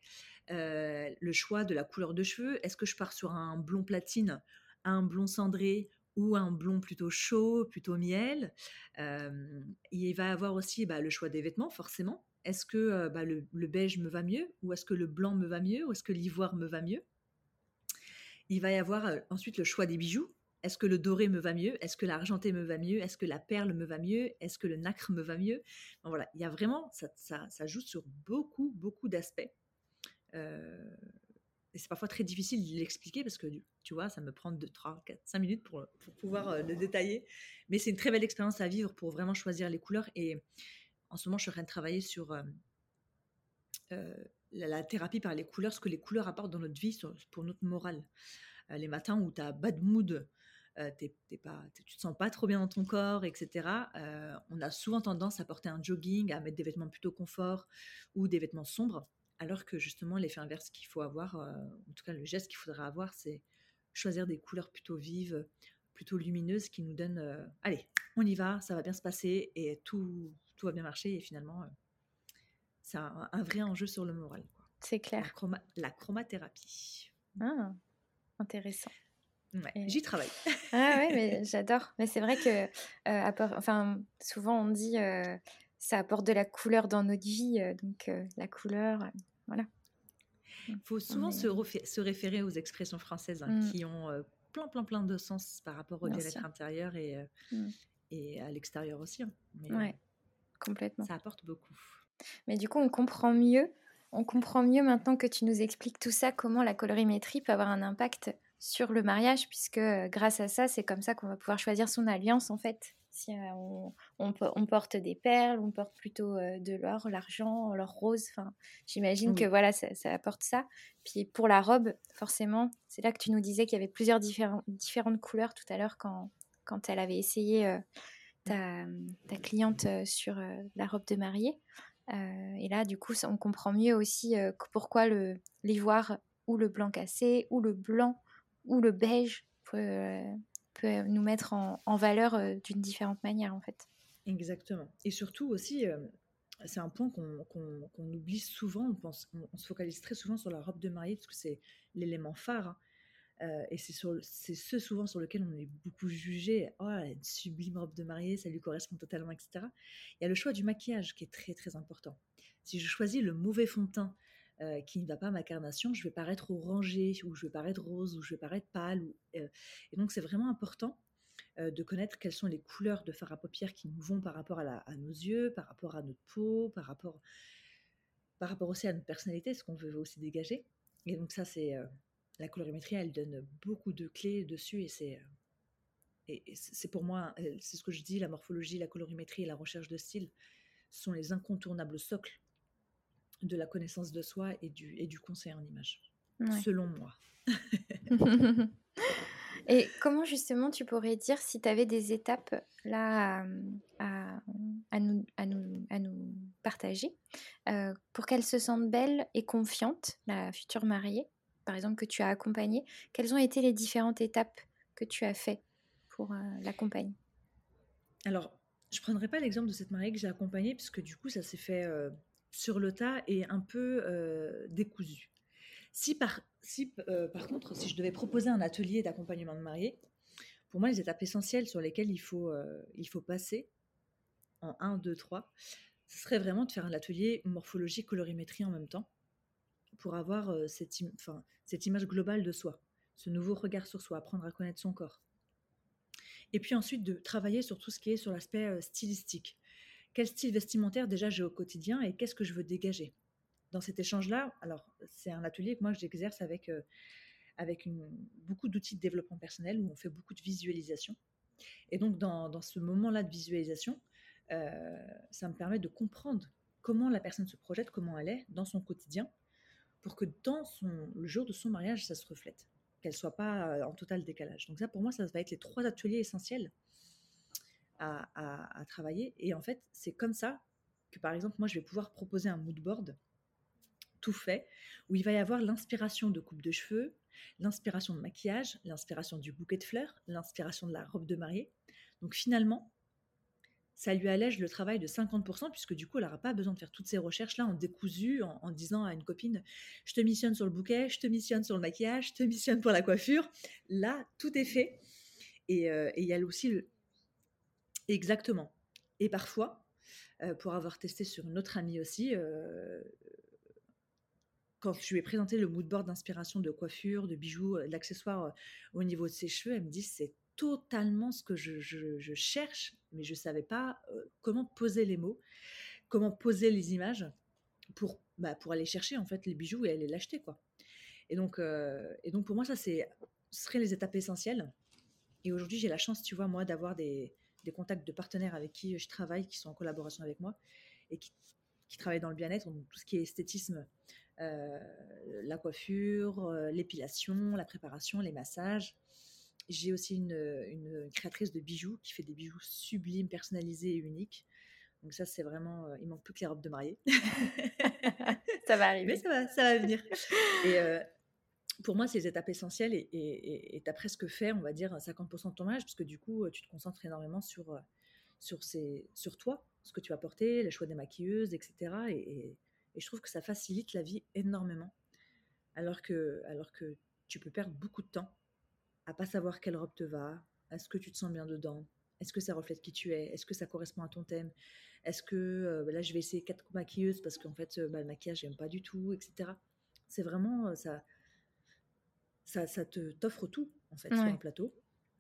euh, le choix de la couleur de cheveux, est-ce que je pars sur un blond platine, un blond cendré ou un blond plutôt chaud, plutôt miel? Euh, il va y avoir aussi bah, le choix des vêtements, forcément. Est-ce que euh, bah, le, beige me va mieux ou est-ce que le blanc me va mieux ou est-ce que l'ivoire me va mieux? Il va y avoir ensuite le choix des bijoux. Est-ce que le doré me va mieux? Est-ce que l'argenté me va mieux? Est-ce que la perle me va mieux? Est-ce que le nacre me va mieux? Voilà, il y a vraiment, ça, ça, joue sur beaucoup, beaucoup d'aspects. Euh, et c'est parfois très difficile de l'expliquer parce que, tu vois, ça me prend 2, 3, 4, 5 minutes pour, pouvoir euh, le détailler. Mais c'est une très belle expérience à vivre pour vraiment choisir les couleurs. Et en ce moment, je suis en train de travailler sur euh, la, thérapie par les couleurs, ce que les couleurs apportent dans notre vie pour notre morale. les matins où tu as bad mood, euh, t'es, pas, tu te sens pas trop bien dans ton corps, etc. Euh, on a souvent tendance à porter un jogging, à mettre des vêtements plutôt confort ou des vêtements sombres, alors que justement l'effet inverse qu'il faut avoir, euh, en tout cas le geste qu'il faudrait avoir, c'est choisir des couleurs plutôt vives, plutôt lumineuses, qui nous donnent, allez, on y va, ça va bien se passer et tout, tout va bien marcher et finalement c'est un, vrai enjeu sur le moral. C'est clair. La, chromathérapie. Ah, intéressant j'y travaille. ah ouais, mais j'adore. Mais c'est vrai que, euh, enfin, souvent on dit euh, ça apporte de la couleur dans notre vie, euh, donc la couleur, voilà. Il faut souvent se, se, référer aux expressions françaises hein, mmh. qui ont plein, plein, plein de sens par rapport au bien-être intérieur et, mmh. et à l'extérieur aussi. Hein. Mais, complètement. Ça apporte beaucoup. Mais du coup, on comprend mieux. On comprend mieux maintenant que tu nous expliques tout ça, comment la colorimétrie peut avoir un impact sur le mariage, puisque grâce à ça, c'est comme ça qu'on va pouvoir choisir son alliance en fait. Si on, porte des perles, on porte plutôt de l'or, l'argent, l'or rose. Enfin, j'imagine que voilà, ça, apporte ça. Puis pour la robe, forcément, c'est là que tu nous disais qu'il y avait plusieurs différentes couleurs tout à l'heure quand, quand elle avait essayé ta, ta, cliente sur la robe de mariée. et là, du coup, on comprend mieux aussi pourquoi l'ivoire ou le blanc cassé ou le blanc ou le beige peut, euh, nous mettre en, valeur euh, d'une différente manière en fait. Exactement. Et surtout aussi, euh, c'est un point qu'on oublie souvent, on, pense, on, se focalise très souvent sur la robe de mariée parce que c'est l'élément phare. Hein. et c'est ce souvent sur lequel on est beaucoup jugé. Oh, une sublime robe de mariée, ça lui correspond totalement, etc. Il y a le choix du maquillage qui est très très important. Si je choisis le mauvais fond de teint, euh, qui ne va pas à ma carnation, je vais paraître orangé, ou je vais paraître rose, ou je vais paraître pâle. Euh, et donc, c'est vraiment important euh, de connaître quelles sont les couleurs de fard à paupières qui nous vont par rapport à, à, nos yeux, par rapport à notre peau, par rapport, par rapport aussi à notre personnalité, ce qu'on veut aussi dégager. Et donc, ça, c'est la colorimétrie, elle donne beaucoup de clés dessus, et c'est. Et c'est pour moi, c'est ce que je dis, la morphologie, la colorimétrie et la recherche de style sont les incontournables socles de la connaissance de soi et du, et du conseil en image, selon moi. et comment justement tu pourrais dire si tu avais des étapes là à, à, nous, à, nous, à nous partager euh, pour qu'elle se sente belle et confiante, la future mariée par exemple, que tu as accompagné, quelles ont été les différentes étapes que tu as fait pour l'accompagner? Alors, je ne prendrai pas l'exemple de cette mariée que j'ai accompagnée, parce que du coup, ça s'est fait sur le tas et un peu décousu. Si par, si, par contre, si je devais proposer un atelier d'accompagnement de mariée, pour moi, les étapes essentielles sur lesquelles il faut, il faut passer en 1, 2, 3, ce serait vraiment de faire un atelier morphologie, colorimétrie en même temps pour avoir cette, cette image globale de soi, ce nouveau regard sur soi, apprendre à connaître son corps. Et puis ensuite de travailler sur tout ce qui est sur l'aspect stylistique. Quel style vestimentaire déjà j'ai au quotidien et qu'est-ce que je veux dégager? Dans cet échange-là, alors c'est un atelier que moi j'exerce avec, avec une, beaucoup d'outils de développement personnel où on fait beaucoup de visualisation. Et donc dans, dans ce moment-là de visualisation, ça me permet de comprendre comment la personne se projette, comment elle est dans son quotidien, pour que dans son, le jour de son mariage, ça se reflète, qu'elle soit pas en total décalage. Donc ça, pour moi, ça va être les trois ateliers essentiels à, travailler. Et en fait, c'est comme ça que, par exemple, moi, je vais pouvoir proposer un mood board tout fait, où il va y avoir l'inspiration de coupe de cheveux, l'inspiration de maquillage, l'inspiration du bouquet de fleurs, l'inspiration de la robe de mariée. Donc finalement, ça lui allège le travail de 50%, puisque du coup, elle n'aura pas besoin de faire toutes ces recherches-là en décousu, en, disant à une copine, je te missionne sur le bouquet, je te missionne sur le maquillage, je te missionne pour la coiffure. Là, tout est fait. Et, euh, il y a aussi le... Exactement. Et parfois, euh, pour avoir testé sur une autre amie aussi, euh, quand je lui ai présenté le mood board d'inspiration de coiffure, de bijoux, d'accessoires au niveau de ses cheveux, elle me dit c'est totalement ce que je, cherche, mais je ne savais pas comment poser les mots, comment poser les images pour, bah, pour aller chercher en fait les bijoux et aller l'acheter quoi. Et donc, et donc pour moi ça ce seraient les étapes essentielles. Et aujourd'hui j'ai la chance tu vois moi d'avoir des, des, contacts de partenaires avec qui je travaille qui sont en collaboration avec moi et qui, qui travaillent dans le bien-être, donc tout ce qui est esthétisme, la coiffure, l'épilation, la préparation, les massages. J'ai aussi une, créatrice de bijoux qui fait des bijoux sublimes, personnalisés et uniques. Donc ça, c'est vraiment... Euh, il manque plus que les robes de mariée. ça va arriver. Mais ça va, ça va venir. Et euh, pour moi, c'est les étapes essentielles et tu as presque fait, on va dire, 50% de ton mariage, parce que du coup, tu te concentres énormément sur, euh, sur, ces, sur toi, ce que tu vas porter, les choix des maquilleuses, etc. Et, je trouve que ça facilite la vie énormément. Alors que, alors que tu peux perdre beaucoup de temps à pas savoir quelle robe te va, est-ce que tu te sens bien dedans, est-ce que ça reflète qui tu es, est-ce que ça correspond à ton thème, est-ce que euh, là je vais essayer quatre maquilleuses parce qu'en fait euh, bah, le maquillage j'aime pas du tout, etc. C'est vraiment euh, ça, ça, ça te t'offre tout en fait sur un plateau.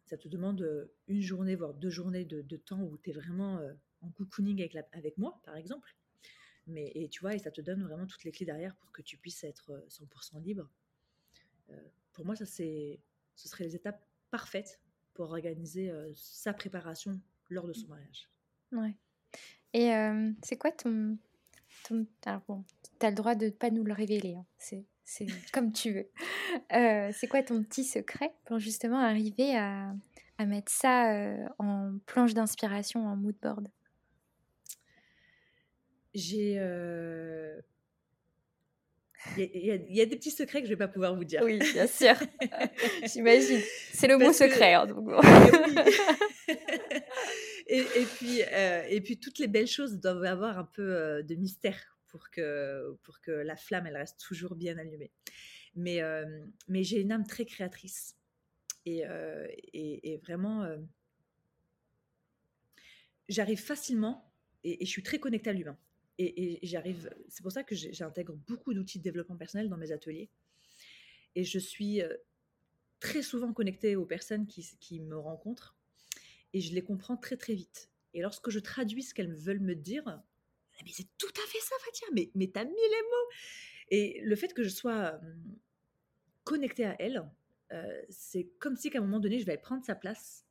Ça te demande une journée voire deux journées de, temps où tu es vraiment en cocooning avec, avec moi par exemple. Mais et tu vois et ça te donne vraiment toutes les clés derrière pour que tu puisses être 100% libre. pour moi ça c'est ce seraient les étapes parfaites pour organiser sa préparation lors de son mariage. Ouais. Et c'est quoi ton. ton... Alors bon, tu as le droit de ne pas nous le révéler, hein. c'est, c'est comme tu veux. c'est quoi ton petit secret pour justement arriver à, à mettre ça en planche d'inspiration, en mood board? J'ai il y, a des petits secrets que je ne vais pas pouvoir vous dire. Oui, bien sûr. J'imagine. C'est le mot secret. Hein, et, et, puis, euh, et puis, toutes les belles choses doivent avoir un peu euh, de mystère pour que, pour que la flamme, elle reste toujours bien allumée. Mais, euh, mais j'ai une âme très créatrice. Et, et, et vraiment, j'arrive facilement, et, je suis très connectée à l'humain et, j'arrive. C'est pour ça que j'intègre beaucoup d'outils de développement personnel dans mes ateliers. Et je suis euh, très souvent connectée aux personnes qui, qui me rencontrent et je les comprends très très vite. Et lorsque je traduis ce qu'elles veulent me dire, mais c'est tout à fait ça, Fatia, mais, t'as mis les mots. Et le fait que je sois connectée à elle, c'est comme si qu'à un moment donné, je vais prendre sa place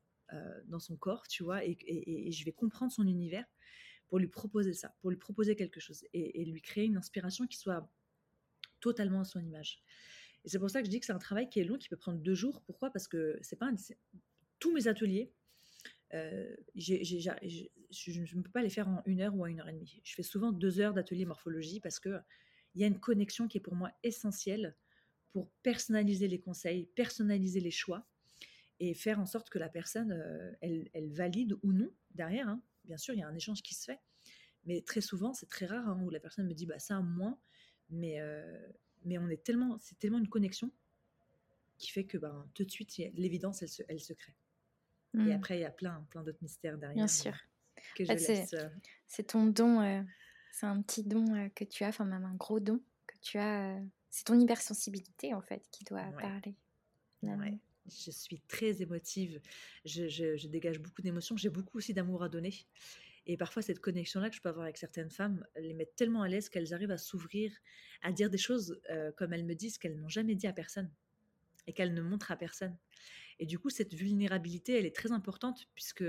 dans son corps, tu vois, et, je vais comprendre son univers pour lui proposer ça, pour lui proposer quelque chose et, lui créer une inspiration qui soit totalement à son image. Et c'est pour ça que je dis que c'est un travail qui est long, qui peut prendre deux jours. Pourquoi? Parce que c'est pas tous mes ateliers, euh, je ne peux pas les faire en une heure ou en une heure et demie. Je fais souvent deux heures d'atelier morphologie parce que il y a une connexion qui est pour moi essentielle pour personnaliser les conseils, personnaliser les choix et faire en sorte que la personne, euh, elle, valide ou non derrière. Hein. Bien sûr, il y a un échange qui se fait, mais très souvent, c'est très rare hein, où la personne me dit bah ça moins, mais euh, mais on est tellement, c'est tellement une connexion qui fait que ben, tout de suite l'évidence elle se crée. Et mmh. après il y a plein plein d'autres mystères derrière. Bien sûr. Que je laisse, c'est ton don, c'est un petit don que tu as, enfin même un gros don que tu as. c'est ton hypersensibilité en fait qui doit parler. Ouais je suis très émotive, je, dégage beaucoup d'émotions, j'ai beaucoup aussi d'amour à donner. Et parfois, cette connexion-là que je peux avoir avec certaines femmes les met tellement à l'aise qu'elles arrivent à s'ouvrir, à dire des choses euh, comme elles me disent qu'elles n'ont jamais dit à personne et qu'elles ne montrent à personne. Et du coup, cette vulnérabilité, elle est très importante puisque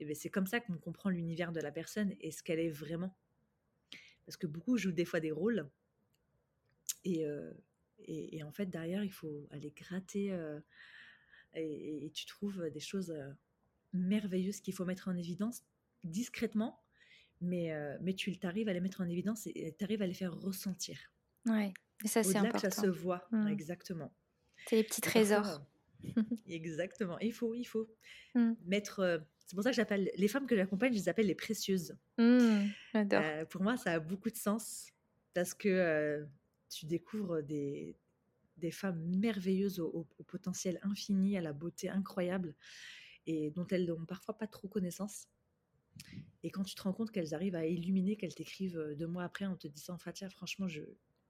eh ben, c'est comme ça qu'on comprend l'univers de la personne et ce qu'elle est vraiment. Parce que beaucoup jouent des fois des rôles et, euh, et, en fait, derrière, il faut aller gratter euh, et, tu trouves des choses euh, merveilleuses qu'il faut mettre en évidence discrètement, mais, mais tu arrives à les mettre en évidence et tu arrives à les faire ressentir. Ouais, et ça, c'est important. que ça se voit, mmh. exactement. C'est les petits trésors. exactement. Il faut, il faut mmh. mettre. c'est pour ça que j'appelle les femmes que j'accompagne, je les appelle les précieuses. Mmh, pour moi, ça a beaucoup de sens parce que tu découvres des, des femmes merveilleuses au, potentiel infini, à la beauté incroyable, et dont elles n'ont parfois pas trop connaissance. Et quand tu te rends compte qu'elles arrivent à illuminer, qu'elles t'écrivent deux mois après en te disant Fatia, franchement, je,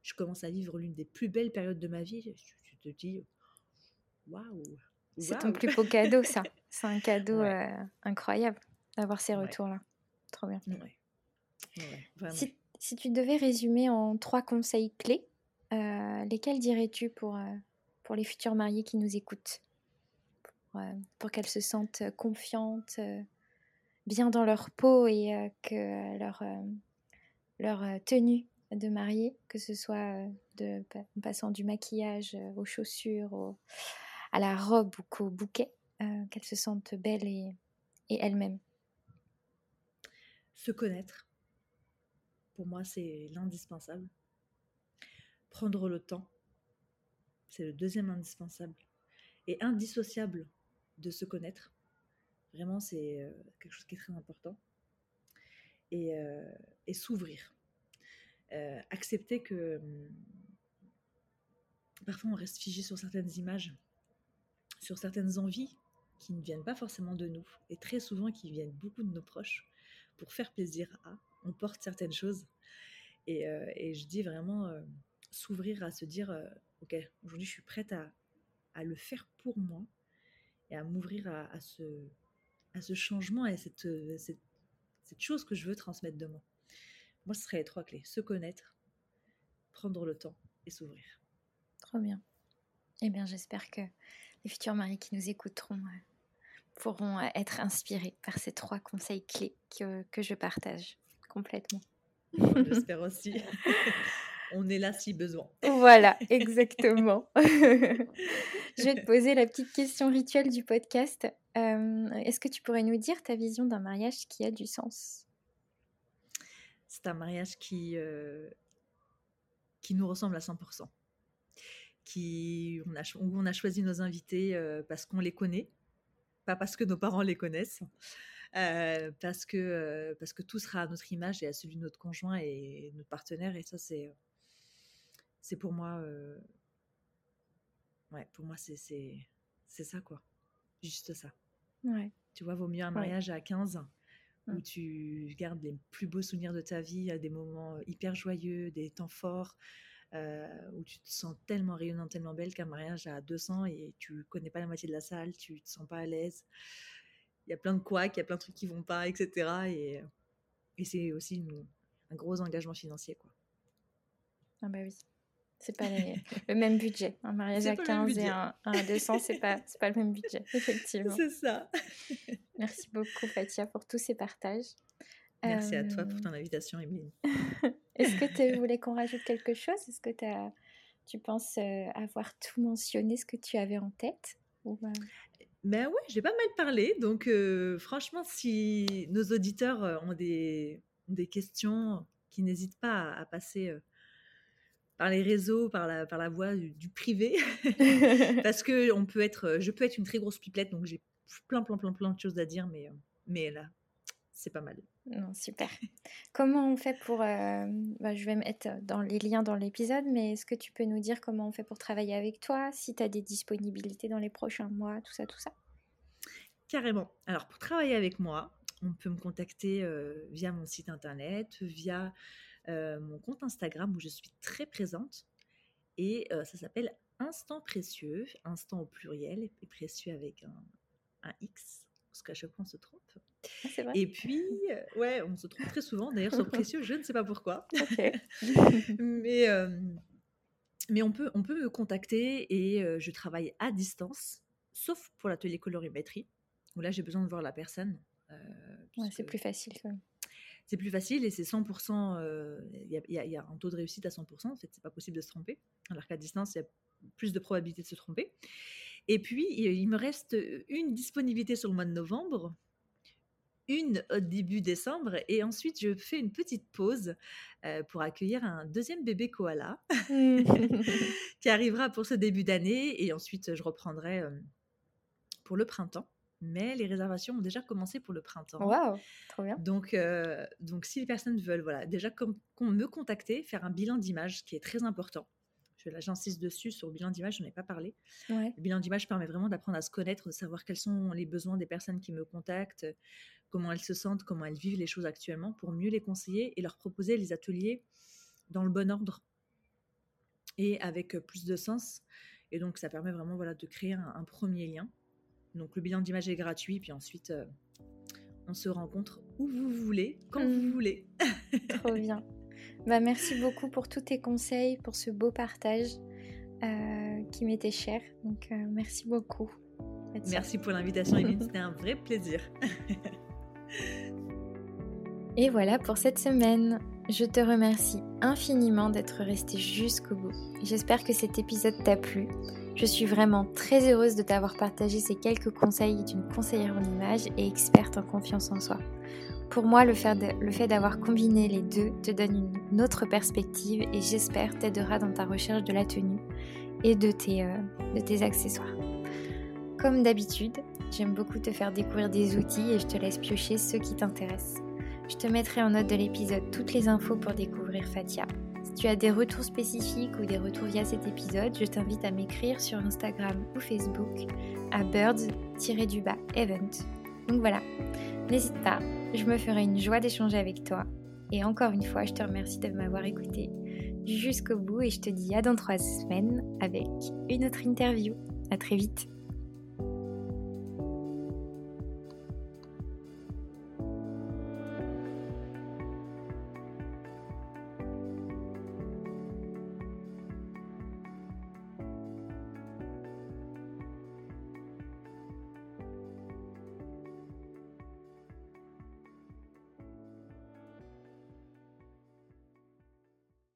je commence à vivre l'une des plus belles périodes de ma vie, tu, te dis waouh! C'est ton plus beau cadeau, ça. C'est un cadeau incroyable d'avoir ces retours-là. Trop bien. si, si, tu devais résumer en trois conseils clés euh, lesquels dirais-tu pour, euh, pour les futures mariées qui nous écoutent? Pour, euh, qu'elles se sentent confiantes, bien dans leur peau et que leur, leur tenue de mariée, que ce soit de, en passant du maquillage aux chaussures, à la robe ou qu'au bouquet, qu'elles se sentent belles et, et elles-mêmes? Se connaître, pour moi, c'est l'indispensable prendre le temps. C'est le deuxième indispensable. Et indissociable de se connaître. Vraiment, c'est euh, quelque chose qui est très important. Et, euh, s'ouvrir. Euh, accepter que hum, parfois on reste figé sur certaines images, sur certaines envies qui ne viennent pas forcément de nous, et très souvent qui viennent beaucoup de nos proches, pour faire plaisir à. On porte certaines choses. Et, et je dis vraiment, s'ouvrir à se dire euh, ok aujourd'hui je suis prête à, à, le faire pour moi et à m'ouvrir à, à, ce, à ce changement et cette, euh, cette, cette, chose que je veux transmettre de moi. Moi, ce serait les trois clés se connaître, prendre le temps et s'ouvrir. Trop bien. Eh bien, j'espère que les futurs maris qui nous écouteront euh, pourront être inspirés par ces trois conseils clés que, que je partage complètement. J'espère aussi. On est là si besoin. Voilà, exactement. je vais te poser la petite question rituelle du podcast. Euh, est-ce que tu pourrais nous dire ta vision d'un mariage qui a du sens? C'est un mariage qui, euh, qui nous ressemble à 100%. Qui, on a, où on a choisi nos invités euh, parce qu'on les connaît, pas parce que nos parents les connaissent. parce que parce que tout sera à notre image et à celui de notre conjoint et notre partenaire et ça c'est c'est pour moi. Euh, ouais, pour moi, c'est ça, quoi. Juste ça. Ouais. Tu vois, vaut mieux un mariage à 15 où mmh. tu gardes les plus beaux souvenirs de ta vie, à des moments hyper joyeux, des temps forts, euh, où tu te sens tellement rayonnante, tellement belle qu'un mariage à 200 et tu connais pas la moitié de la salle, tu te sens pas à l'aise. Il y a plein de couacs, il y a plein de trucs qui vont pas, etc. Et, et c'est aussi un gros engagement financier, quoi. Ah bah oui. C'est pas le même budget. Un mariage à 15 et un, à 200, c'est pas, pas le même budget, effectivement. C'est ça. Merci beaucoup, Fatia, pour tous ces partages. Merci à toi pour ton euh, invitation, Emeline. Est-ce que tu voulais qu'on rajoute quelque chose? Est-ce que as, tu penses euh, avoir tout mentionné, ce que tu avais en tête? Ou... Ben ouais, j'ai pas mal parlé. Donc, euh, franchement, si nos auditeurs ont des, des questions, qui n'hésitent pas à, passer par les réseaux, par la, par la voie du, privé, parce que on peut être, je peux être une très grosse pipelette, donc j'ai plein, plein, plein, plein de choses à dire, mais, mais là, c'est pas mal. Non, super. comment on fait pour... Euh, bah, je vais mettre dans les liens dans l'épisode, mais est-ce que tu peux nous dire comment on fait pour travailler avec toi, si tu as des disponibilités dans les prochains mois, tout ça, tout ça? Carrément. Alors, pour travailler avec moi, on peut me contacter euh, via mon site internet, via euh, mon compte Instagram où je suis très présente. Et ça s'appelle Instant Précieux, instant au pluriel et précieux avec un, un X, parce qu'à chaque fois on se trompe. Ah, et puis, ouais, on se trompe très souvent d'ailleurs sur précieux, je ne sais pas pourquoi. mais, mais on, peut, on peut me contacter et je travaille à distance, sauf pour l'atelier colorimétrie, où là j'ai besoin de voir la personne. ouais, c'est plus facile quand même. C'est plus facile et c'est 100%, il y, y, a un taux de réussite à 100%, en fait, c'est pas possible de se tromper, alors qu'à distance, il y a plus de probabilité de se tromper. Et puis, il me reste une disponibilité sur le mois de novembre, une au début décembre et ensuite je fais une petite pause pour accueillir un deuxième bébé koala qui arrivera pour ce début d'année et ensuite je reprendrai pour le printemps. Mais les réservations ont déjà commencé pour le printemps. Waouh, trop bien. Donc, donc si les personnes veulent, voilà, déjà comme, me contacter, faire un bilan d'image qui est très important j'insiste dessus sur le bilan d'image, je n'en ai pas parlé. Le bilan d'image permet vraiment d'apprendre à se connaître, de savoir quels sont les besoins des personnes qui me contactent, comment elles se sentent, comment elles vivent les choses actuellement, pour mieux les conseiller et leur proposer les ateliers dans le bon ordre et avec plus de sens. Et donc ça permet vraiment voilà, de créer un, premier lien. Donc le bilan d'image est gratuit, puis ensuite euh, on se rencontre où vous voulez, quand vous mmh. voulez. Trop bien. Bah, merci beaucoup pour tous tes conseils, pour ce beau partage euh, qui m'était cher. Donc, euh, merci beaucoup. Merci pour l'invitation, Evelyne. C'était un vrai plaisir. Et voilà pour cette semaine. Je te remercie infiniment d'être resté jusqu'au bout. J'espère que cet épisode t'a plu. Je suis vraiment très heureuse de t'avoir partagé ces quelques conseils d'une conseillère en image et experte en confiance en soi. Pour moi, le fait d'avoir combiné les deux te donne une autre perspective et j'espère t'aidera dans ta recherche de la tenue et de tes, euh, accessoires. Comme d'habitude, j'aime beaucoup te faire découvrir des outils et je te laisse piocher ceux qui t'intéressent. Je te mettrai en note de l'épisode toutes les infos pour découvrir Fatia. Si tu as des retours spécifiques ou des retours via cet épisode, je t'invite à m'écrire sur Instagram ou Facebook à birds-event. Donc voilà, n'hésite pas, je me ferai une joie d'échanger avec toi. Et encore une fois, je te remercie de m'avoir écouté jusqu'au bout et je te dis à dans trois semaines avec une autre interview. À très vite.